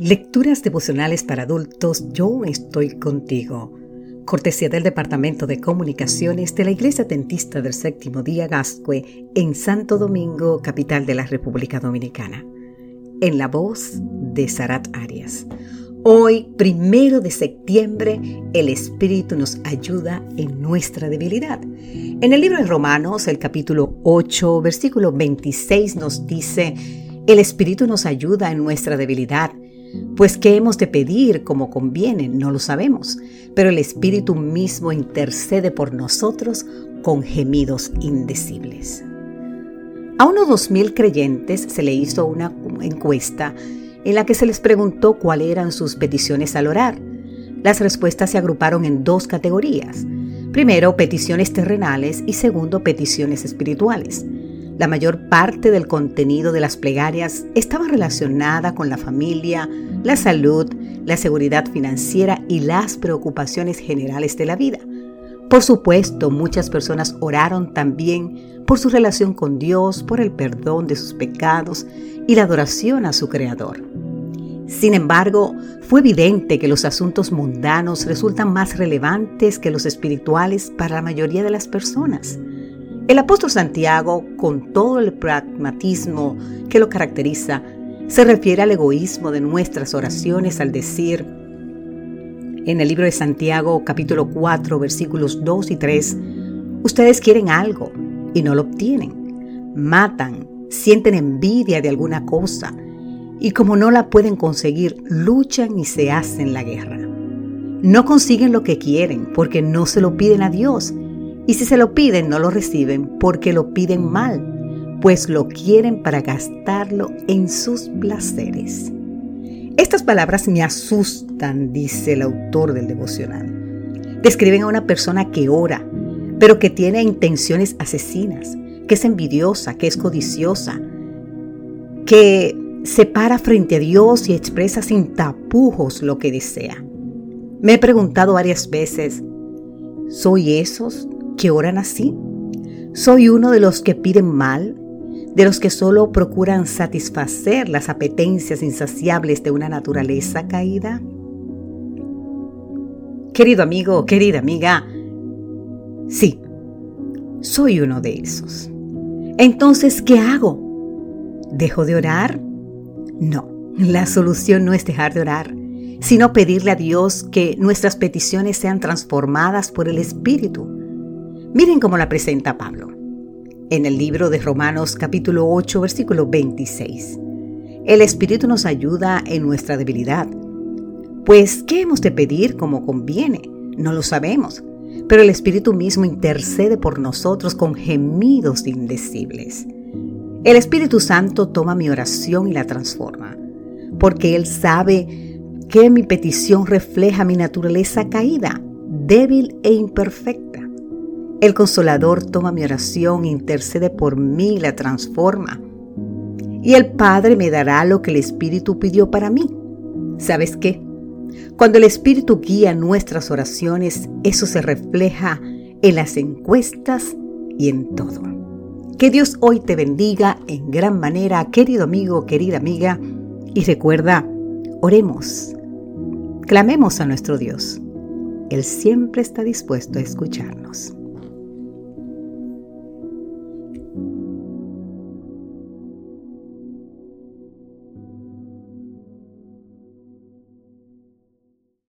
Lecturas devocionales para adultos, yo estoy contigo. Cortesía del Departamento de Comunicaciones de la Iglesia Tentista del Séptimo Día Gascue en Santo Domingo, capital de la República Dominicana. En la voz de Sarat Arias. Hoy, primero de septiembre, el Espíritu nos ayuda en nuestra debilidad. En el libro de Romanos, el capítulo 8, versículo 26 nos dice, el Espíritu nos ayuda en nuestra debilidad, pues qué hemos de pedir como conviene, no lo sabemos, pero el Espíritu mismo intercede por nosotros con gemidos indecibles. A unos dos mil creyentes se le hizo una encuesta en la que se les preguntó cuáles eran sus peticiones al orar. Las respuestas se agruparon en dos categorías. Primero, peticiones terrenales y segundo, peticiones espirituales. La mayor parte del contenido de las plegarias estaba relacionada con la familia, la salud, la seguridad financiera y las preocupaciones generales de la vida. Por supuesto, muchas personas oraron también por su relación con Dios, por el perdón de sus pecados y la adoración a su Creador. Sin embargo, fue evidente que los asuntos mundanos resultan más relevantes que los espirituales para la mayoría de las personas. El apóstol Santiago, con todo el pragmatismo que lo caracteriza, se refiere al egoísmo de nuestras oraciones al decir, en el libro de Santiago capítulo 4 versículos 2 y 3, ustedes quieren algo y no lo obtienen, matan, sienten envidia de alguna cosa y como no la pueden conseguir, luchan y se hacen la guerra. No consiguen lo que quieren porque no se lo piden a Dios y si se lo piden, no lo reciben porque lo piden mal, pues lo quieren para gastarlo en sus placeres. Estas palabras me asustan, dice el autor del devocional. Describen a una persona que ora, pero que tiene intenciones asesinas, que es envidiosa, que es codiciosa, que se para frente a Dios y expresa sin tapujos lo que desea. Me he preguntado varias veces, ¿soy esos que oran así? ¿Soy uno de los que piden mal? ¿De los que solo procuran satisfacer las apetencias insaciables de una naturaleza caída? Querido amigo, querida amiga, sí, soy uno de esos. Entonces, ¿qué hago? ¿Dejo de orar? No, la solución no es dejar de orar, sino pedirle a Dios que nuestras peticiones sean transformadas por el Espíritu Miren cómo la presenta Pablo en el libro de Romanos capítulo 8 versículo 26. El Espíritu nos ayuda en nuestra debilidad. Pues, ¿qué hemos de pedir como conviene? No lo sabemos, pero el Espíritu mismo intercede por nosotros con gemidos indecibles. El Espíritu Santo toma mi oración y la transforma, porque Él sabe que mi petición refleja mi naturaleza caída, débil e imperfecta. El consolador toma mi oración, intercede por mí, la transforma. Y el Padre me dará lo que el Espíritu pidió para mí. ¿Sabes qué? Cuando el Espíritu guía nuestras oraciones, eso se refleja en las encuestas y en todo. Que Dios hoy te bendiga en gran manera, querido amigo, querida amiga. Y recuerda, oremos, clamemos a nuestro Dios. Él siempre está dispuesto a escucharnos.